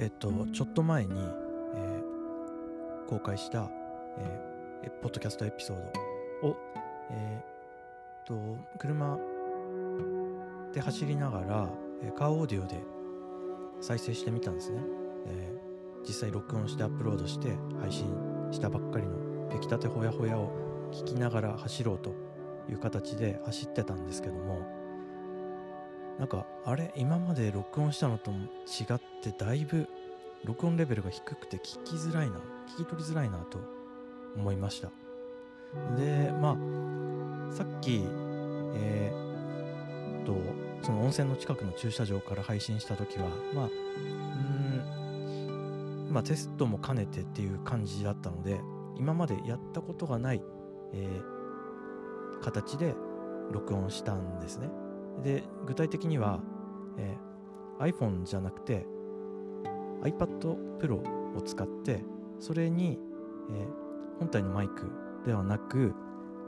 えっと、ちょっと前に、えー公開した、えーポッドキャストエピソードを、えーっと、車で走りながら、えーカーオーディオで再生してみたんですね。えー実際録音してアップロードして配信したばっかりの出来たてほやほやを聞きながら走ろうという形で走ってたんですけどもなんかあれ今まで録音したのと違ってだいぶ録音レベルが低くて聞きづらいな聞き取りづらいなと思いました。でまあさっきえーっとその温泉の近くの駐車場から配信した時はまあうんまあテストも兼ねてっていう感じだったので今までやったことがない、えー形で録音したんですね。で具体的には、えー iPhone じゃなくて iPad Pro を使ってそれに、えー本体のマイクではなく、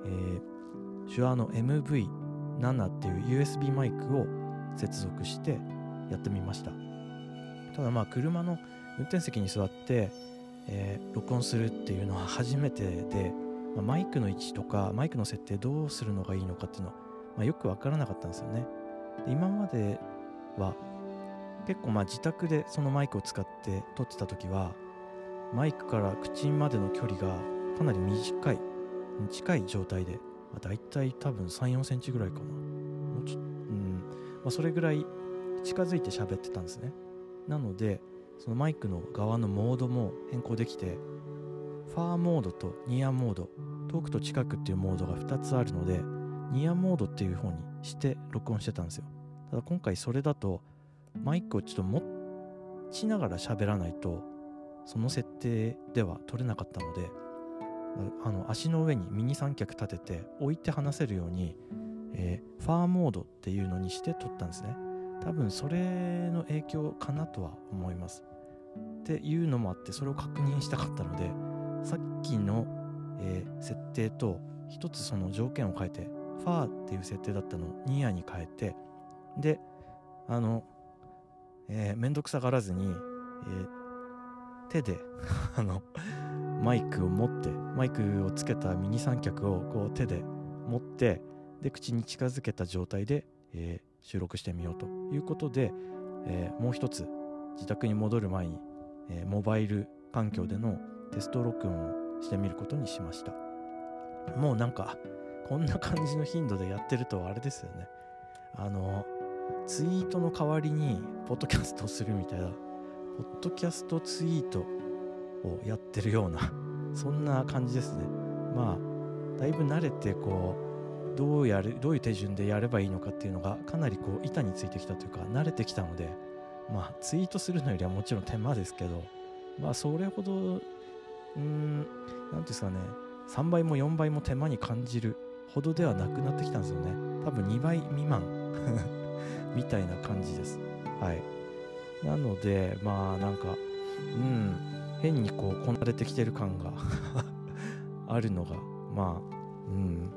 えー、手話の MV7 っていう USB マイクを接続してやってみました。ただまあ車の運転席に座って、えー録音するっていうのは初めてで、まあマイクの位置とかマイクの設定どうするのがいいのかっていうのは、まあ、よくわからなかったんですよね。で今までは結構まあ自宅でそのマイクを使って撮ってた時はマイクから口までの距離がかなり短い近い状態で、まあ、大体多分3 4センチぐらいかな。もうちょっうん。まあ、それぐらい近づいて喋ってたんですね。なのでそのマイクの側のモードも変更できてファーモードとニアモード遠くと近くっていうモードが2つあるのでニアモードっていう方にして録音してたんですよ。ただ今回それだとマイクをちょっと持ちながら喋らないとその設定では取れなかったのであの足の上にミニ三脚立てて置いて話せるように、えーファーモードっていうのにして撮ったんですね。多分それの影響かなとは思います。っていうのもあってそれを確認したかったのでさっきの、えー設定と一つその条件を変えてファーっていう設定だったのをニアに変えてであの、えー、めんどくさがらずに、えー手で あのマイクを持ってマイクをつけたミニ三脚をこう手で持ってで口に近づけた状態で、えー収録してみようということで、えーもう一つ自宅に戻る前に、えーモバイル環境でのテスト録音をしてみることにしました。もうなんかこんな感じの頻度でやってるとあれですよね。あのツイートの代わりにポッドキャストをするみたいなポッドキャストツイートをやってるような そんな感じですね。まあだいぶ慣れてこうどうやるどういう手順でやればいいのかっていうのがかなりこう板についてきたというか慣れてきたのでまあツイートするのよりはもちろん手間ですけどまあそれほどうん何ていうんですかね3倍も4倍も手間に感じるほどではなくなってきたんですよね。多分2倍未満。みたいな感じです。はい。なのでまあなんかうん。変にこうこなれてきてる感が あるのがまあうん。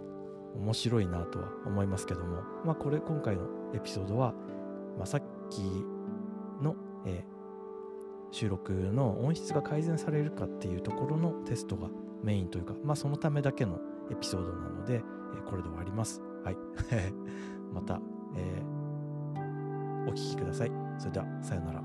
面白いなとは思いますけども。まあこれ今回のエピソードは、まあ、さっきの、えー収録の音質が改善されるかっていうところのテストがメインというかまあそのためだけのエピソードなので、えーこれで終わります。はい。また、えーお聴きください。それではさようなら。